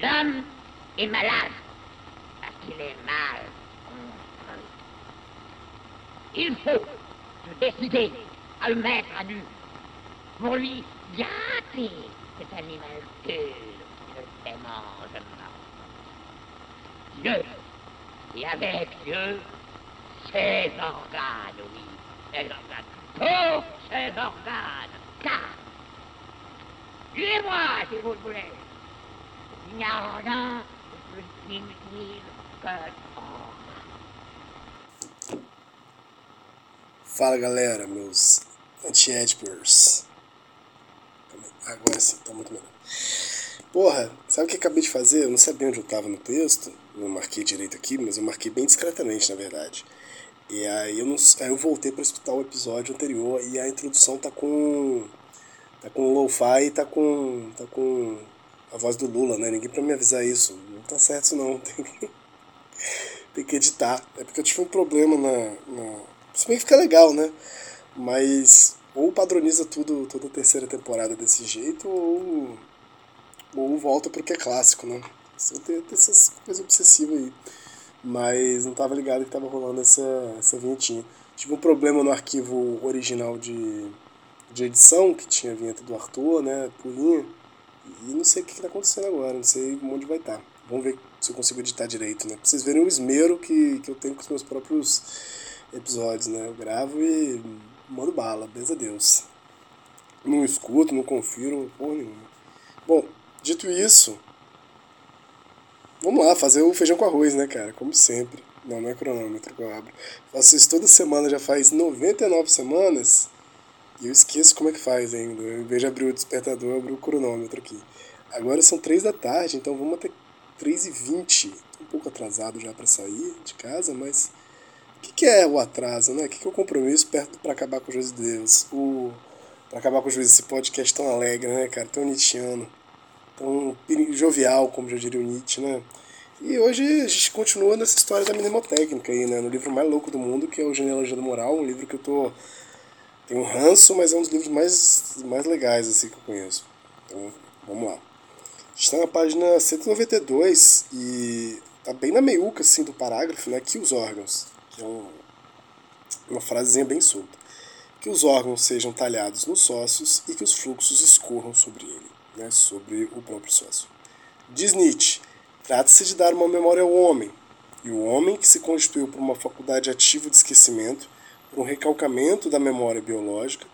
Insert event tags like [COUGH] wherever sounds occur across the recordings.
L'homme est malade parce qu'il est mal Il faut se décider à le mettre à nu pour lui gâter cet animal pur qui ne démange Dieu, et avec Dieu, ses organes, oui, ses organes, tous ses organes, car, tuez-moi si vous le voulez, Fala galera, meus anti-editors. Agora sim, tá muito melhor. Porra, sabe o que eu acabei de fazer? Eu não sabia onde eu tava no texto, não marquei direito aqui, mas eu marquei bem discretamente, na verdade. E aí eu, não, aí eu voltei para escutar o episódio anterior e a introdução tá com. tá com lo-fi tá com. tá com a voz do Lula, né? Ninguém pra me avisar isso. Não tá certo isso não. [LAUGHS] Tem que, tem que editar. É porque eu tive um problema na, na se bem que fica legal, né? Mas ou padroniza tudo, toda a terceira temporada desse jeito, ou, ou volta pro que é clássico, né? Eu tenho essas coisas obsessivas aí. Mas não tava ligado que tava rolando essa, essa vinhetinha. Tive um problema no arquivo original de, de edição, que tinha a vinheta do Arthur, né? Pulinha. E não sei o que, que tá acontecendo agora, não sei onde vai estar. Tá. Vamos ver se eu consigo editar direito, né? Pra vocês verem o esmero que, que eu tenho com os meus próprios episódios, né? Eu gravo e mando bala, benza a Deus. Não escuto, não confiro, porra nenhuma. Bom, dito isso, vamos lá, fazer o feijão com arroz, né, cara? Como sempre. Não, não é cronômetro que eu abro. Faço isso toda semana, já faz 99 semanas. E eu esqueço como é que faz ainda. Vez de abrir o despertador, eu abro o cronômetro aqui. Agora são 3 da tarde, então vamos até 3 e 20 Tô um pouco atrasado já para sair de casa, mas o que, que, é o atraso, né? O que, que é o compromisso perto para acabar com o juízo de Deus? O para acabar com o juízo desse podcast tão alegre, né, cara? Tão nietzscheano, tão jovial, como já diria o Nietzsche, né? E hoje a gente continua nessa história da mnemotécnica aí, né? No livro mais louco do mundo, que é o Genealogia da Moral, um livro que eu tô tem um ranço, mas é um dos livros mais mais legais assim que eu conheço. Então, vamos lá. A gente tá na página 192 e tá bem na meiuca assim do parágrafo, né? Que os órgãos é um, uma frasezinha bem solta. Que os órgãos sejam talhados nos sócios e que os fluxos escorram sobre ele, né, sobre o próprio sócio. Diz Nietzsche, trata-se de dar uma memória ao homem, e o homem que se constituiu por uma faculdade ativa de esquecimento, por um recalcamento da memória biológica,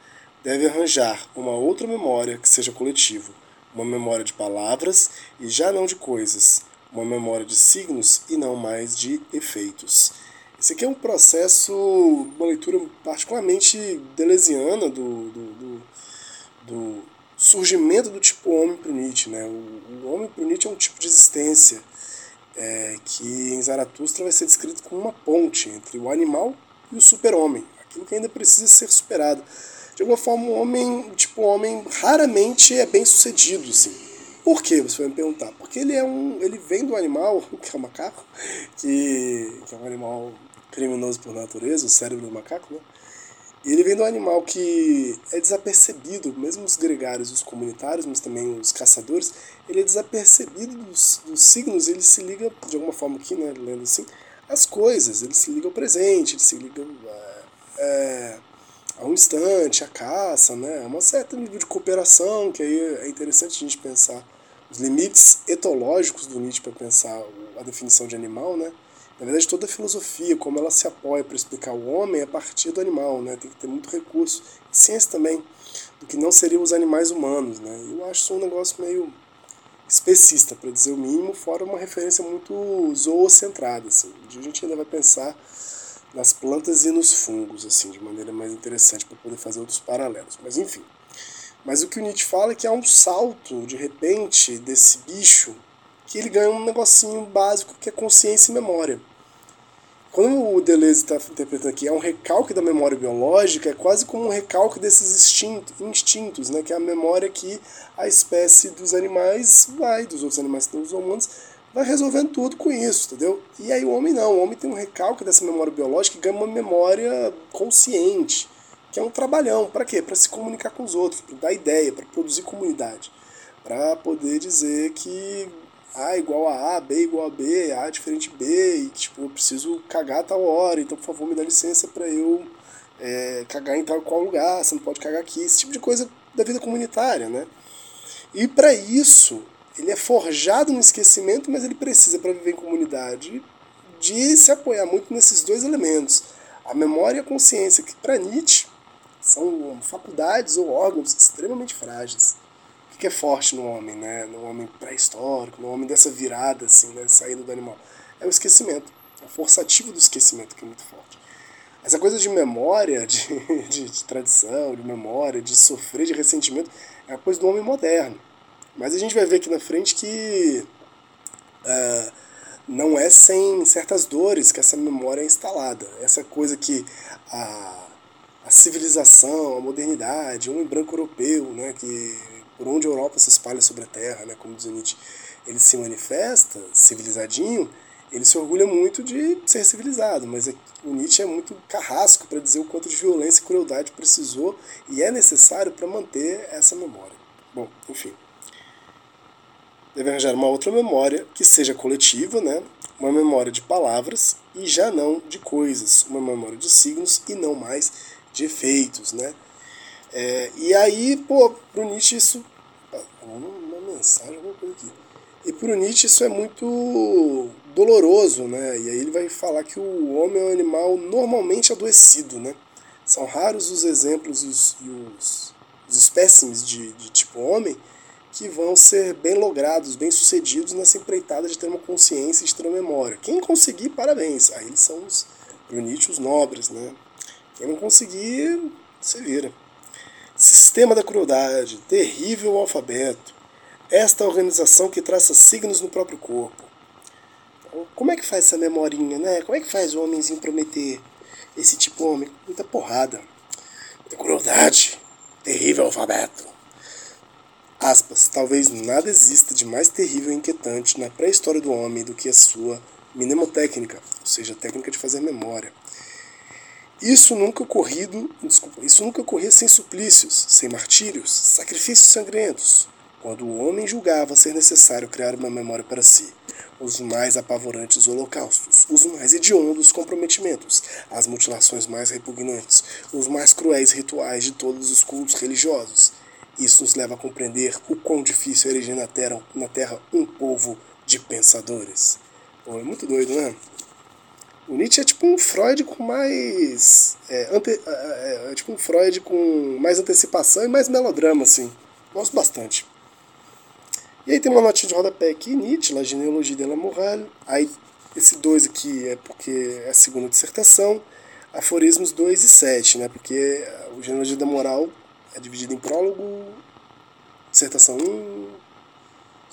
deve arranjar uma outra memória que seja coletiva, uma memória de palavras e já não de coisas, uma memória de signos e não mais de efeitos. Esse aqui é um processo, uma leitura particularmente deleuziana do, do, do, do surgimento do tipo homem para Nietzsche. Né? O, o homem para Nietzsche é um tipo de existência é, que em Zaratustra vai ser descrito como uma ponte entre o animal e o super-homem, aquilo que ainda precisa ser superado. De alguma forma, o homem, o tipo homem, raramente é bem sucedido, assim. Por que você vai me perguntar? Porque ele é um, ele vem do animal, [LAUGHS] que é o macaco, que, que é um animal criminoso por natureza, o cérebro do macaco, né? E ele vem do animal que é desapercebido, mesmo os gregários, os comunitários, mas também os caçadores, ele é desapercebido dos, dos signos, ele se liga, de alguma forma aqui, né, lendo assim, às coisas, ele se liga ao presente, ele se liga é, é, a um instante, a caça, né, a uma certa nível de cooperação, que aí é interessante a gente pensar os limites etológicos do Nietzsche para pensar a definição de animal, né, na verdade, toda a filosofia, como ela se apoia para explicar o homem é a partir do animal, né? Tem que ter muito recurso. Ciência também, do que não seriam os animais humanos, né? Eu acho isso um negócio meio especista, para dizer o mínimo, fora uma referência muito zoocentrada, assim. A gente ainda vai pensar nas plantas e nos fungos, assim, de maneira mais interessante para poder fazer outros paralelos. Mas enfim. Mas o que o Nietzsche fala é que há um salto, de repente, desse bicho que ele ganha um negocinho básico que é consciência e memória. Quando o Deleuze está interpretando aqui, é um recalque da memória biológica, é quase como um recalque desses instintos, instintos, né? que é a memória que a espécie dos animais vai, dos outros animais que os humanos, vai resolvendo tudo com isso, entendeu? E aí o homem não, o homem tem um recalque dessa memória biológica e ganha uma memória consciente, que é um trabalhão. Para quê? Para se comunicar com os outros, para dar ideia, para produzir comunidade, para poder dizer que A igual a A, B igual a B, A diferente de B, e tipo, eu preciso cagar a tal hora, então por favor me dá licença para eu é, cagar em tal qual lugar, você não pode cagar aqui, esse tipo de coisa da vida comunitária, né? E para isso, ele é forjado no esquecimento, mas ele precisa, para viver em comunidade, de se apoiar muito nesses dois elementos, a memória e a consciência, que para Nietzsche são faculdades ou órgãos extremamente frágeis. O que é forte no homem, né? no homem pré-histórico, no homem dessa virada, assim, né? saindo do animal? É o esquecimento, é o forçativo do esquecimento que é muito forte. Essa coisa de memória, [LAUGHS] de, de, de tradição, de memória, de sofrer de ressentimento, é a coisa do homem moderno. Mas a gente vai ver aqui na frente que uh, não é sem certas dores que essa memória é instalada. Essa coisa que a, a civilização, a modernidade, o homem branco europeu, né, que por onde a Europa se espalha sobre a Terra, né, como diz Nietzsche, ele se manifesta civilizadinho, ele se orgulha muito de ser civilizado, mas o Nietzsche é muito carrasco para dizer o quanto de violência e crueldade precisou e é necessário para manter essa memória. Bom, enfim deve arranjar uma outra memória que seja coletiva, né? uma memória de palavras e já não de coisas, uma memória de signos e não mais de efeitos. Né? É, e aí, pô, pro Nietzsche isso. Uma mensagem, alguma coisa aqui. E pro Nietzsche isso é muito doloroso, né? E aí ele vai falar que o homem é um animal normalmente adoecido, né? São raros os exemplos e os, e os, os espécimes de, de tipo homem que vão ser bem logrados, bem sucedidos nessa empreitada de ter uma consciência e de ter uma memória. Quem conseguir, parabéns. Aí eles são os, Nietzsche, os nobres, né? Quem não conseguir, se vira. Sistema da crueldade, terrível alfabeto. Esta organização que traça signos no próprio corpo. Então, como é que faz essa memorinha, né? Como é que faz o homenzinho prometer esse tipo de homem? Muita porrada, muita crueldade, terrível alfabeto. Aspas, talvez nada exista de mais terrível e inquietante na pré-história do homem do que a sua mnemotécnica, ou seja, a técnica de fazer memória. Isso nunca ocorrido, desculpa, isso nunca ocorria sem suplícios, sem martírios, sacrifícios sangrentos, quando o homem julgava ser necessário criar uma memória para si. Os mais apavorantes holocaustos, os mais hediondos comprometimentos, as mutilações mais repugnantes, os mais cruéis rituais de todos os cultos religiosos, isso nos leva a compreender o quão difícil é erigir na terra, na terra um povo de pensadores. Pô, é muito doido, né? O Nietzsche é tipo um Freud com mais. É, ante, é, é, é tipo um Freud com mais antecipação e mais melodrama, assim. Gosto bastante. E aí tem uma notinha de rodapé aqui, Nietzsche, La Genealogie de la Morale. Aí esse 2 aqui é porque é a segunda dissertação. Aforismos 2 e 7, né? Porque o Genealogia da Moral é dividido em prólogo, dissertação 1,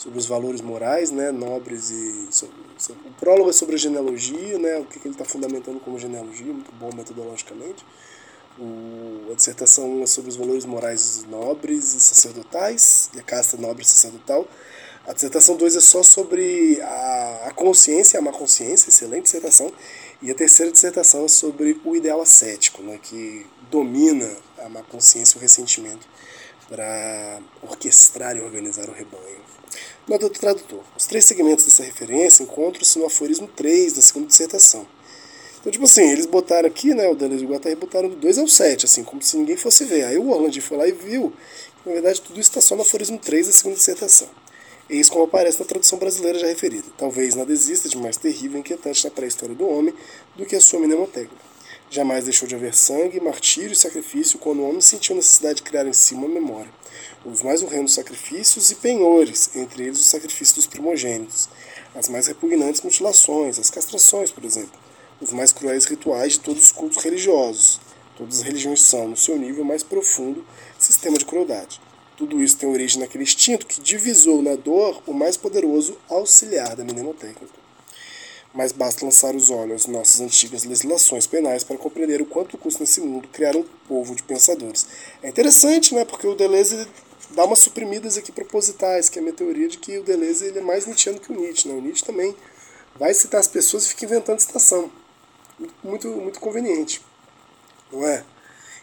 sobre os valores morais, né, nobres e sobre, sobre, o prólogo é sobre a genealogia, né, o que, que ele está fundamentando como genealogia, muito bom metodologicamente. O, a dissertação 1 é sobre os valores morais nobres e sacerdotais, e a casta nobre e sacerdotal. A dissertação 2 é só sobre a, a consciência a má consciência, excelente dissertação. E a terceira dissertação é sobre o ideal ascético, né, que domina a má consciência e o ressentimento para orquestrar e organizar o rebanho. Nota do tradutor. Os três segmentos dessa referência encontram-se no aforismo 3 da segunda dissertação. Então, tipo assim, eles botaram aqui, né, o Deleuze e o Guattari botaram do 2 ao 7, assim, como se ninguém fosse ver. Aí o Orlando foi lá e viu que, na verdade, tudo isso está só no aforismo 3 da segunda dissertação. Eis como aparece na tradução brasileira já referida. Talvez nada exista de mais terrível e inquietante na pré-história do homem do que a sua mnemotécnica. Jamais deixou de haver sangue, martírio e sacrifício quando o homem sentiu necessidade de criar em si uma memória. Os mais horrendos sacrifícios e penhores, entre eles o sacrifício dos primogênitos. As mais repugnantes mutilações, as castrações, por exemplo. Os mais cruéis rituais de todos os cultos religiosos. Todas as religiões são, no seu nível mais profundo, sistema de crueldade. Tudo isso tem origem naquele instinto que divisou na dor o mais poderoso auxiliar da mnemotécnica mas basta lançar os olhos nossas antigas legislações penais para compreender o quanto custa nesse mundo criar um povo de pensadores. É interessante, né, porque o Deleuze dá umas suprimidas aqui propositais, que é a minha teoria de que o Deleuze ele é mais Nietzscheano que o Nietzsche. Né? O Nietzsche também vai citar as pessoas e fica inventando citação. Muito, muito conveniente, não é?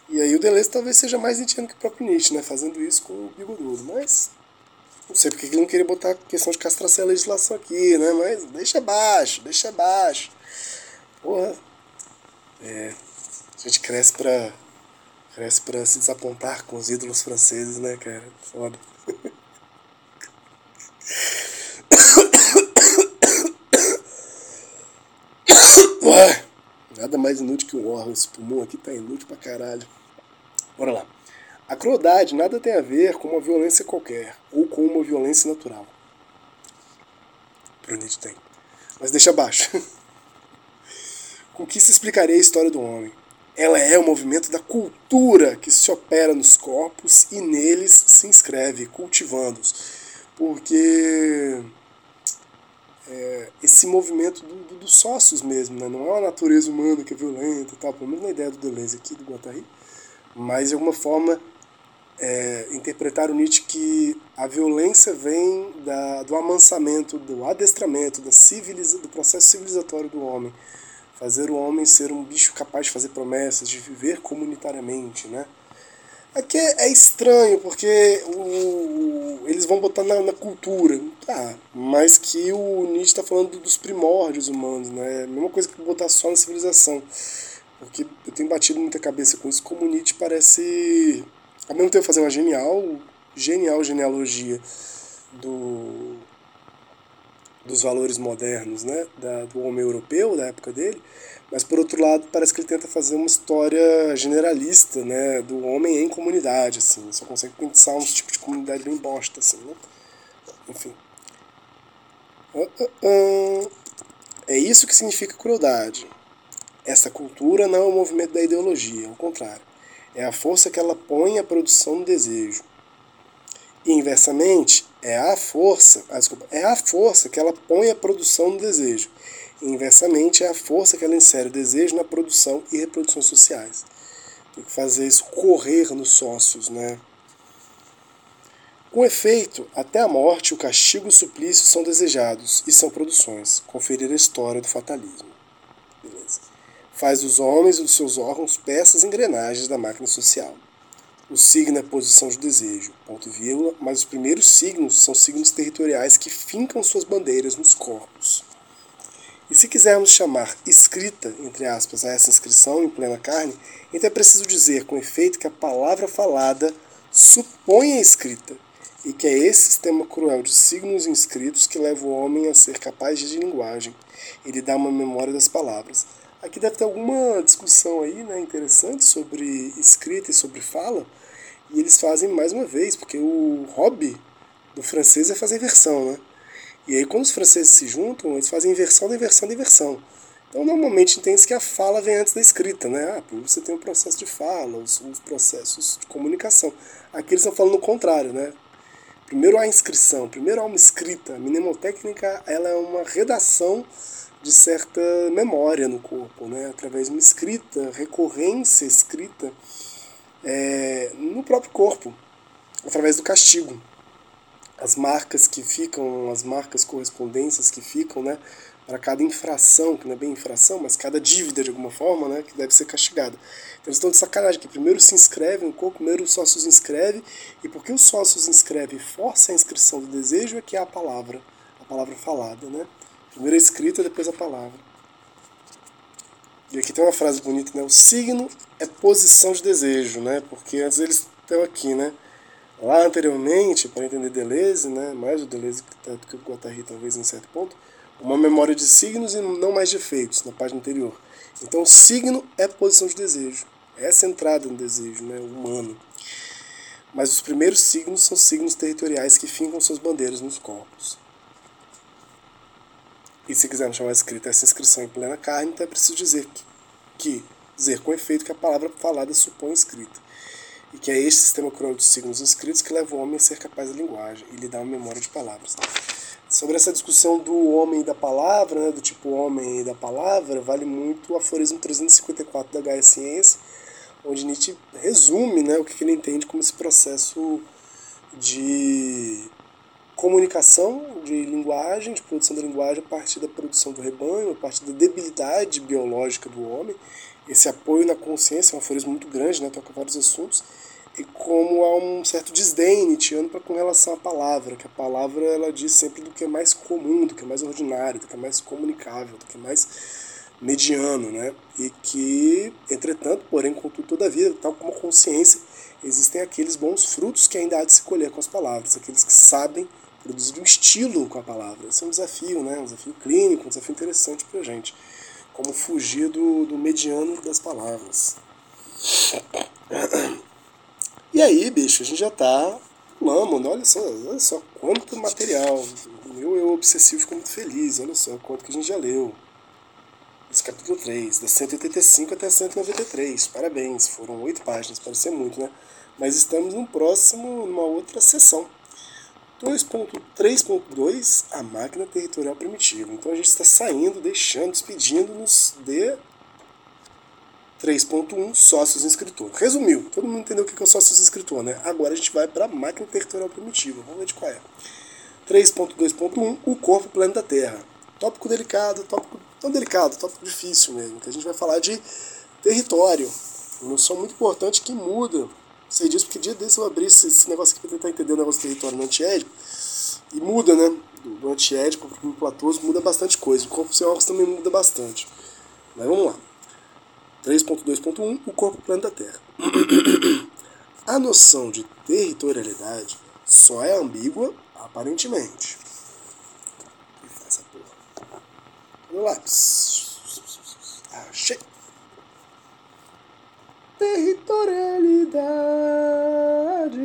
E aí o Deleuze talvez seja mais Nietzscheano que o próprio Nietzsche, né, fazendo isso com o bigodudo, mas Não sei porque ele não queria botar questão de castração e legislação aqui, né? Mas deixa abaixo, deixa abaixo. Porra. É. A gente cresce pra. Cresce pra se desapontar com os ídolos franceses, né, cara? Foda. [COUGHS] Nada mais inútil que um órgão. Esse pulmão aqui tá inútil pra caralho. Bora lá. A crueldade nada tem a ver com uma violência qualquer ou com uma violência natural. Pro Nietzsche tem. Mas deixa abaixo. [LAUGHS] com que se explicaria a história do homem? Ela é o movimento da cultura que se opera nos corpos e neles se inscreve, cultivando-os. Porque é, esse movimento dos do, do sócios mesmo, né? não é uma natureza humana que é violenta e tal, pelo menos na ideia do Deleuze aqui, do Guattari, mas de alguma forma é, interpretar o Nietzsche que a violência vem da, do amansamento, do adestramento, da civiliza, do processo civilizatório do homem. Fazer o homem ser um bicho capaz de fazer promessas, de viver comunitariamente, né? Aqui é, é estranho, porque o, eles vão botar na, na, cultura, tá, mas que o Nietzsche está falando dos primórdios humanos, né? A mesma coisa que botar só na civilização. Porque eu tenho batido muita cabeça com isso, como o Nietzsche parece ao mesmo tempo fazer uma genial, genial genealogia do, dos valores modernos, né, da, do homem europeu da época dele, mas por outro lado parece que ele tenta fazer uma história generalista, né, do homem em comunidade, assim, só consegue pensar um tipo de comunidade bem bosta, assim, né, enfim. É isso que significa crueldade. Essa cultura não é um movimento da ideologia, ao contrário é a força que ela põe à produção do desejo. E inversamente, é a força, ah, desculpa, é a força que ela põe à produção do desejo. E inversamente, é a força que ela insere o desejo na produção e reprodução sociais. Tem que fazer isso correr nos sócios, né? Com efeito, até a morte, o castigo e o suplício são desejados e são produções. Conferir a história do fatalismo faz dos homens e dos seus órgãos peças engrenagens da máquina social. O signo é posição de desejo, ponto e vírgula, mas os primeiros signos são signos territoriais que fincam suas bandeiras nos corpos. E se quisermos chamar escrita, entre aspas, a essa inscrição em plena carne, então é preciso dizer com efeito que a palavra falada supõe a escrita, e que é esse sistema cruel de signos inscritos que leva o homem a ser capaz de linguagem. Ele dá uma memória das palavras. Aqui deve ter alguma discussão aí, né, interessante sobre escrita e sobre fala. E eles fazem mais uma vez, porque o hobby do francês é fazer inversão, né? E aí quando os franceses se juntam, eles fazem inversão inversão inversão. Então normalmente entende que a fala vem antes da escrita, né? Ah, você tem o um processo de fala, os, os, processos de comunicação. Aqui eles estão falando o contrário, né? Primeiro a inscrição, primeiro há uma escrita. A mnemotécnica ela é uma redação de certa memória no corpo, né? através de uma escrita, recorrência escrita é, no próprio corpo, através do castigo. As marcas que ficam, as marcas correspondências que ficam, né, para cada infração, que não é bem infração, mas cada dívida de alguma forma, né, que deve ser castigada. Então eles estão de sacanagem que primeiro se inscreve no corpo, primeiro o sócio se inscreve, e porque o sócio se inscreve e força a inscrição do desejo é que é a palavra, a palavra falada, né? Primeiro a escrita, depois a palavra. E aqui tem uma frase bonita, né? O signo é posição de desejo, né? Porque antes eles estão aqui, né? Lá anteriormente, para entender Deleuze, né? Mais o Deleuze do que o Guattari, talvez, em certo ponto, uma memória de signos e não mais de efeitos, na página anterior. Então, signo é posição de desejo. É essa entrada no desejo, né? Humano. Mas os primeiros signos são signos territoriais que fincam suas bandeiras nos corpos. E se quisermos chamar escrita essa inscrição em plena carne, então é preciso dizer que, que dizer com efeito que a palavra falada supõe escrita. E que é este sistema cruel de signos inscritos que leva o homem a ser capaz da linguagem e lhe dá uma memória de palavras. Sobre essa discussão do homem e da palavra, né, do tipo homem e da palavra, vale muito o aforismo 354 da Gaia Ciência, onde Nietzsche resume né, o que ele entende como esse processo de comunicação de linguagem, de produção da linguagem a partir da produção do rebanho, a partir da debilidade biológica do homem. Esse apoio na consciência é um aforismo muito grande, né, toca vários assuntos. e como há um certo desdém nietzscheano com relação à palavra, que a palavra ela diz sempre do que é mais comum, do que é mais ordinário, do que é mais comunicável, do que é mais mediano, né? E que, entretanto, porém, contudo, todavia, tal como a consciência, existem aqueles bons frutos que ainda há de se colher com as palavras, aqueles que sabem produzir um estilo com a palavra. Esse é um desafio, né? Um desafio clínico, um desafio interessante para gente. Como fugir do, do mediano das palavras. [CLEARS THROAT] E aí, bicho, a gente já tá pulando, né? olha só, olha só quanto material. Eu, eu obsessivo fico muito feliz, olha só quanto que a gente já leu. Esse capítulo 3, da 185 até 193. Parabéns, foram oito páginas, parece ser muito, né? Mas estamos no próximo, numa outra sessão. 2.3.2, a máquina territorial primitiva. Então a gente está saindo, deixando, despedindo-nos de 3.1 sócios inscritor. Resumiu, todo mundo entendeu o que é o sócios inscritor, né? Agora a gente vai para a máquina territorial primitiva. Vamos ver de qual é. 3.2.1 o corpo plano da Terra. Tópico delicado, tópico tão delicado, tópico difícil mesmo, que a gente vai falar de território. Uma noção muito importante que muda. Sei disso porque dia desse eu abri esse, esse negócio aqui para tentar entender o negócio do território no antiédipo. E muda, né? Do, do antiédipo para o platoso muda bastante coisa. O corpo sem óculos também muda bastante. Mas vamos lá. 3.2.1 O corpo plano da Terra. [CLEARS THROAT] A noção de territorialidade só é ambígua aparentemente. Essa porra. Lápis. Achei. Territorialidade.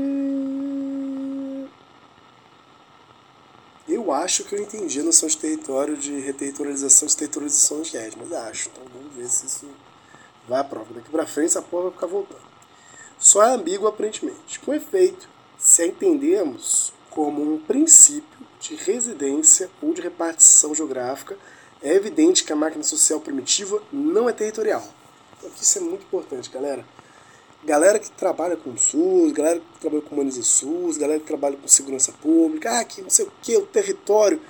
Eu acho que eu entendi a noção de território, de reterritorialização, de territorialização de mas acho. Então vamos ver se isso vai à prova. Daqui para frente essa porra vai ficar voltando. Só é ambíguo aparentemente. Com efeito, se a entendemos como um princípio de residência ou de repartição geográfica, é evidente que a máquina social primitiva não é territorial. Isso é muito importante, galera. Galera que trabalha com SUS, galera que trabalha com Humaniza SUS, galera que trabalha com segurança pública, ah, que não sei o que, o território.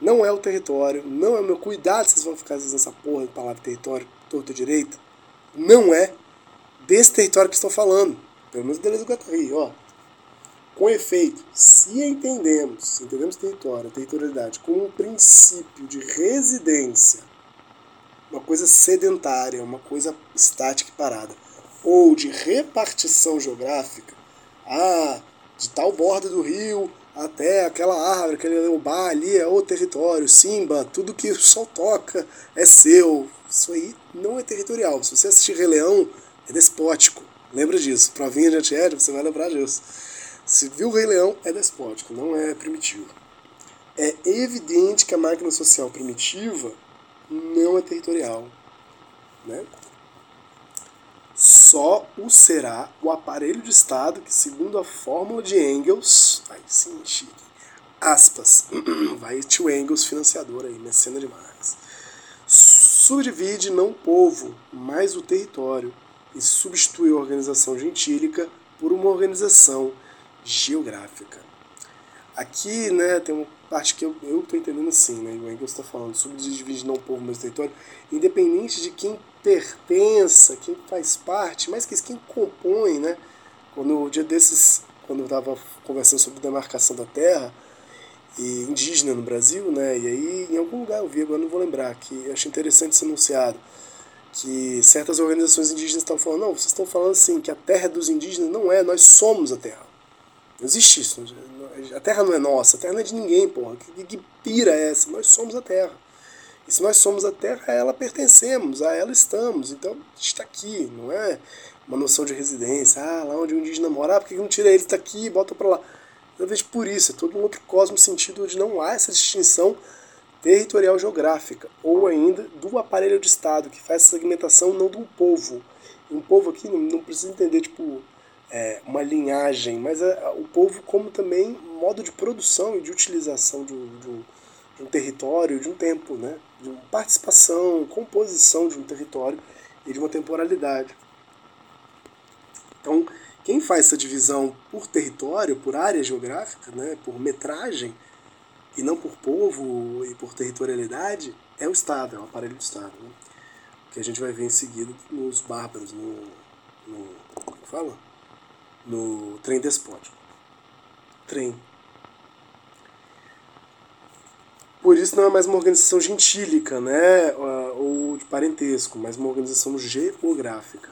Não é o território, não é o meu cuidado, vocês vão ficar dizendo essa porra de palavra território, torto direito não é desse território que estão falando. Pelo menos Deleuze e Guattari, ó. Com efeito, se entendemos, se entendemos território, territorialidade, como um princípio de residência, uma coisa sedentária, uma coisa estática e parada, ou de repartição geográfica, ah, de tal borda do rio até aquela árvore, aquele bar ali é o território, Simba, tudo que o sol toca é seu, isso aí não é territorial. Se você assistir Rei Leão, é despótico. Lembra disso. Provinha de antiédio, você vai lembrar disso. Se viu o Rei Leão, é despótico, não é primitivo. É evidente que a máquina social primitiva não é territorial. Né? Só o será o aparelho de Estado que, segundo a fórmula de Engels, aí sim, chique, aspas, [CLEARS THROAT] vai tio Engels, financiador aí, mecena de Marx subdivide não o povo, mas o território, e substitui a organização gentílica por uma organização geográfica. Aqui, né, tem uma parte que eu estou entendendo assim, né, o Engels está falando, subdivide não povo, mas território, independente de quem pertença, quem faz parte, mas que quem compõe, né, quando o dia desses, quando eu estava conversando sobre demarcação da terra, e indígena no Brasil, né? E aí em algum lugar eu vi, agora não vou lembrar, que eu achei interessante esse enunciado, que certas organizações indígenas estão falando, não, vocês estão falando assim, que a terra dos indígenas não é, nós somos a terra. Não existe isso. A terra não é nossa, a terra não é de ninguém, porra. Que, que pira é essa? Nós somos a terra. E se nós somos a terra, a ela pertencemos, a ela estamos. Então, está aqui, não é uma noção de residência. Ah, lá onde o indígena mora, ah, por que não tira ele? Está aqui, e bota para lá. Eu vejo por isso, é todo um outro cosmo sentido de não há essa distinção territorial geográfica, ou ainda do aparelho de Estado, que faz essa segmentação não do povo. um povo aqui não, não precisa entender tipo é, uma linhagem, mas é, o povo como também modo de produção e de utilização de um, de um, de um território, de um tempo, né? de uma participação, composição de um território e de uma temporalidade. Então, quem faz essa divisão por território, por área geográfica, né, por metragem, e não por povo e por territorialidade, é o Estado, é o aparelho do Estado. Né? Que a gente vai ver em seguida nos bárbaros, no. no como fala? No trem despótico. Trem. Por isso não é mais uma organização gentílica, né, ou de parentesco, mas uma organização geográfica.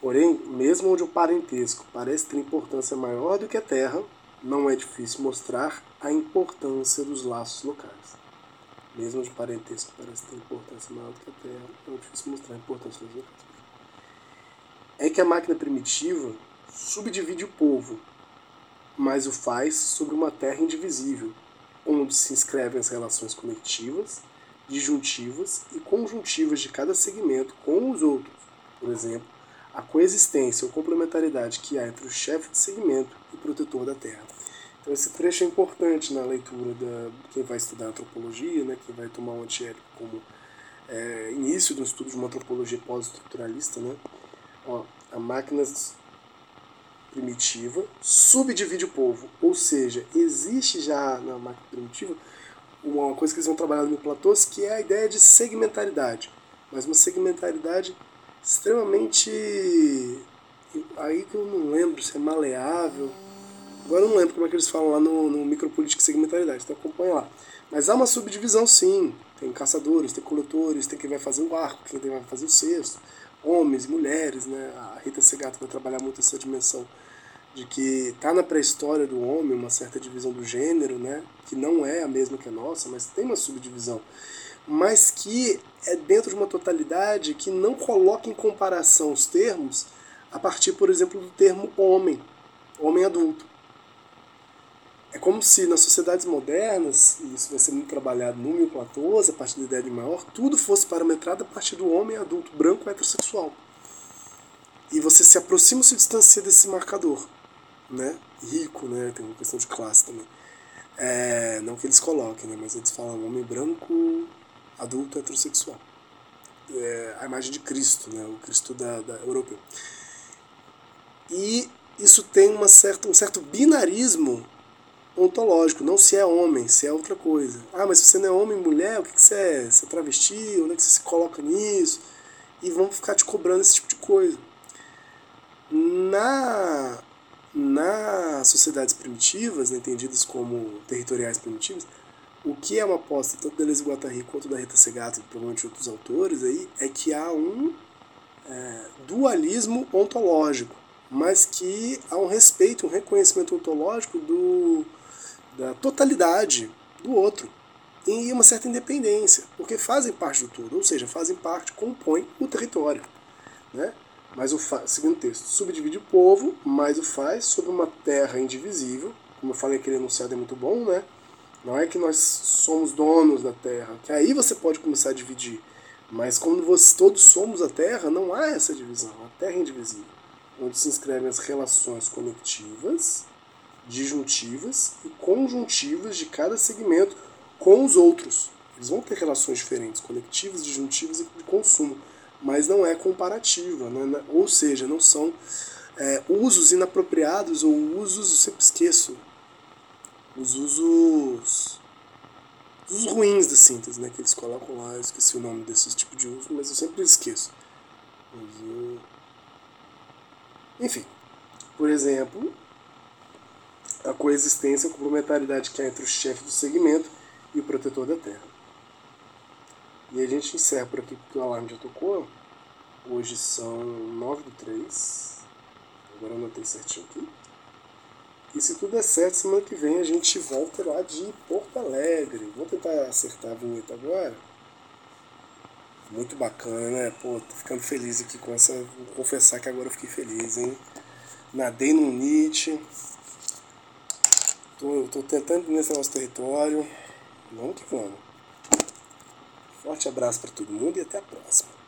Porém, mesmo onde o parentesco parece ter importância maior do que a terra, não é difícil mostrar a importância dos laços locais. Mesmo o parentesco parece ter importância maior do que a terra, não é difícil mostrar a importância dos locais. É que a máquina primitiva subdivide o povo, mas o faz sobre uma terra indivisível, onde se inscrevem as relações conectivas, disjuntivas e conjuntivas de cada segmento com os outros. Por exemplo, a coexistência ou complementaridade que há entre o chefe de segmento e o protetor da terra. Então esse trecho é importante na leitura da quem vai estudar antropologia, né, quem vai tomar o antiético como é, início do estudo de uma antropologia pós-estruturalista, né? Ó, a máquina primitiva subdivide o povo, ou seja, existe já na máquina primitiva uma coisa que eles vão trabalhar no Platôs, que é a ideia de segmentaridade, mas uma segmentaridade extremamente aí que eu não lembro se é maleável. Agora eu não lembro como é que eles falam lá no, no Micropolítica Segmentaridade, então acompanha lá. Mas há uma subdivisão sim. Tem caçadores, tem coletores, tem quem vai fazer o arco, quem vai fazer o cesto homens, mulheres, né? A Rita Segato vai trabalhar muito essa dimensão de que está na pré-história do homem uma certa divisão do gênero, né? Que não é a mesma que a nossa, mas tem uma subdivisão, mas que é dentro de uma totalidade que não coloca em comparação os termos a partir, por exemplo, do termo homem, homem adulto. É como se nas sociedades modernas, e isso vai ser muito trabalhado no Mil Platôs, a partir da ideia de maior, tudo fosse parametrado a partir do homem adulto, branco, heterossexual. E você se aproxima ou se distancia desse marcador, né? Rico, né? Tem uma questão de classe também. É, não que eles coloquem, né? Mas eles falam homem branco, adulto, heterossexual. É a imagem de Cristo, né? O Cristo da, da europeu. E isso tem uma certa, um certo binarismo ontológico, não se é homem, se é outra coisa. Ah, mas se você não é homem, mulher, o que, que você é? Você é travesti? Onde é que você se coloca nisso? E vão ficar te cobrando esse tipo de coisa. Na, nas sociedades primitivas, né, entendidas como territoriais primitivas, o que é uma aposta tanto da Deleuze Guattari quanto da Rita Segato e provavelmente outros autores aí, é que há um é, dualismo ontológico, mas que há um respeito, um reconhecimento ontológico do, da totalidade do outro e uma certa independência, porque fazem parte do todo, ou seja, fazem parte, compõem o território. Né? Mas o fa... segundo texto, subdivide o povo, mas o faz sobre uma terra indivisível. Como eu falei, aquele enunciado é muito bom, né? Não é que nós somos donos da terra, que aí você pode começar a dividir. Mas quando você, todos somos a terra, não há essa divisão. A terra é indivisível, onde se inscrevem as relações conectivas disjuntivas e conjuntivas de cada segmento com os outros. Eles vão ter relações diferentes, conectivas, disjuntivas e de consumo, mas não é comparativa, né? ou seja, não são é, usos inapropriados ou usos, eu sempre esqueço, os usos, usos ruins da síntese, né? que eles colocam lá, eu esqueci o nome desses tipos de uso, mas eu sempre esqueço. Enfim, por exemplo, a coexistência, a complementaridade que há entre o chefe do segmento e o protetor da terra. E a gente encerra por aqui porque o alarme já tocou. Hoje são 9 do 3. Agora eu anotei certinho aqui. E se tudo der certo, semana que vem a gente volta lá de Porto Alegre. Vou tentar acertar a vinheta agora. Muito bacana, né? Pô, tô ficando feliz aqui com essa. Vou confessar que agora eu fiquei feliz, hein? Nadei no Nietzsche. Tô, tô tentando nesse nosso território. Vamos que vamos. Forte abraço para todo mundo e até a próxima.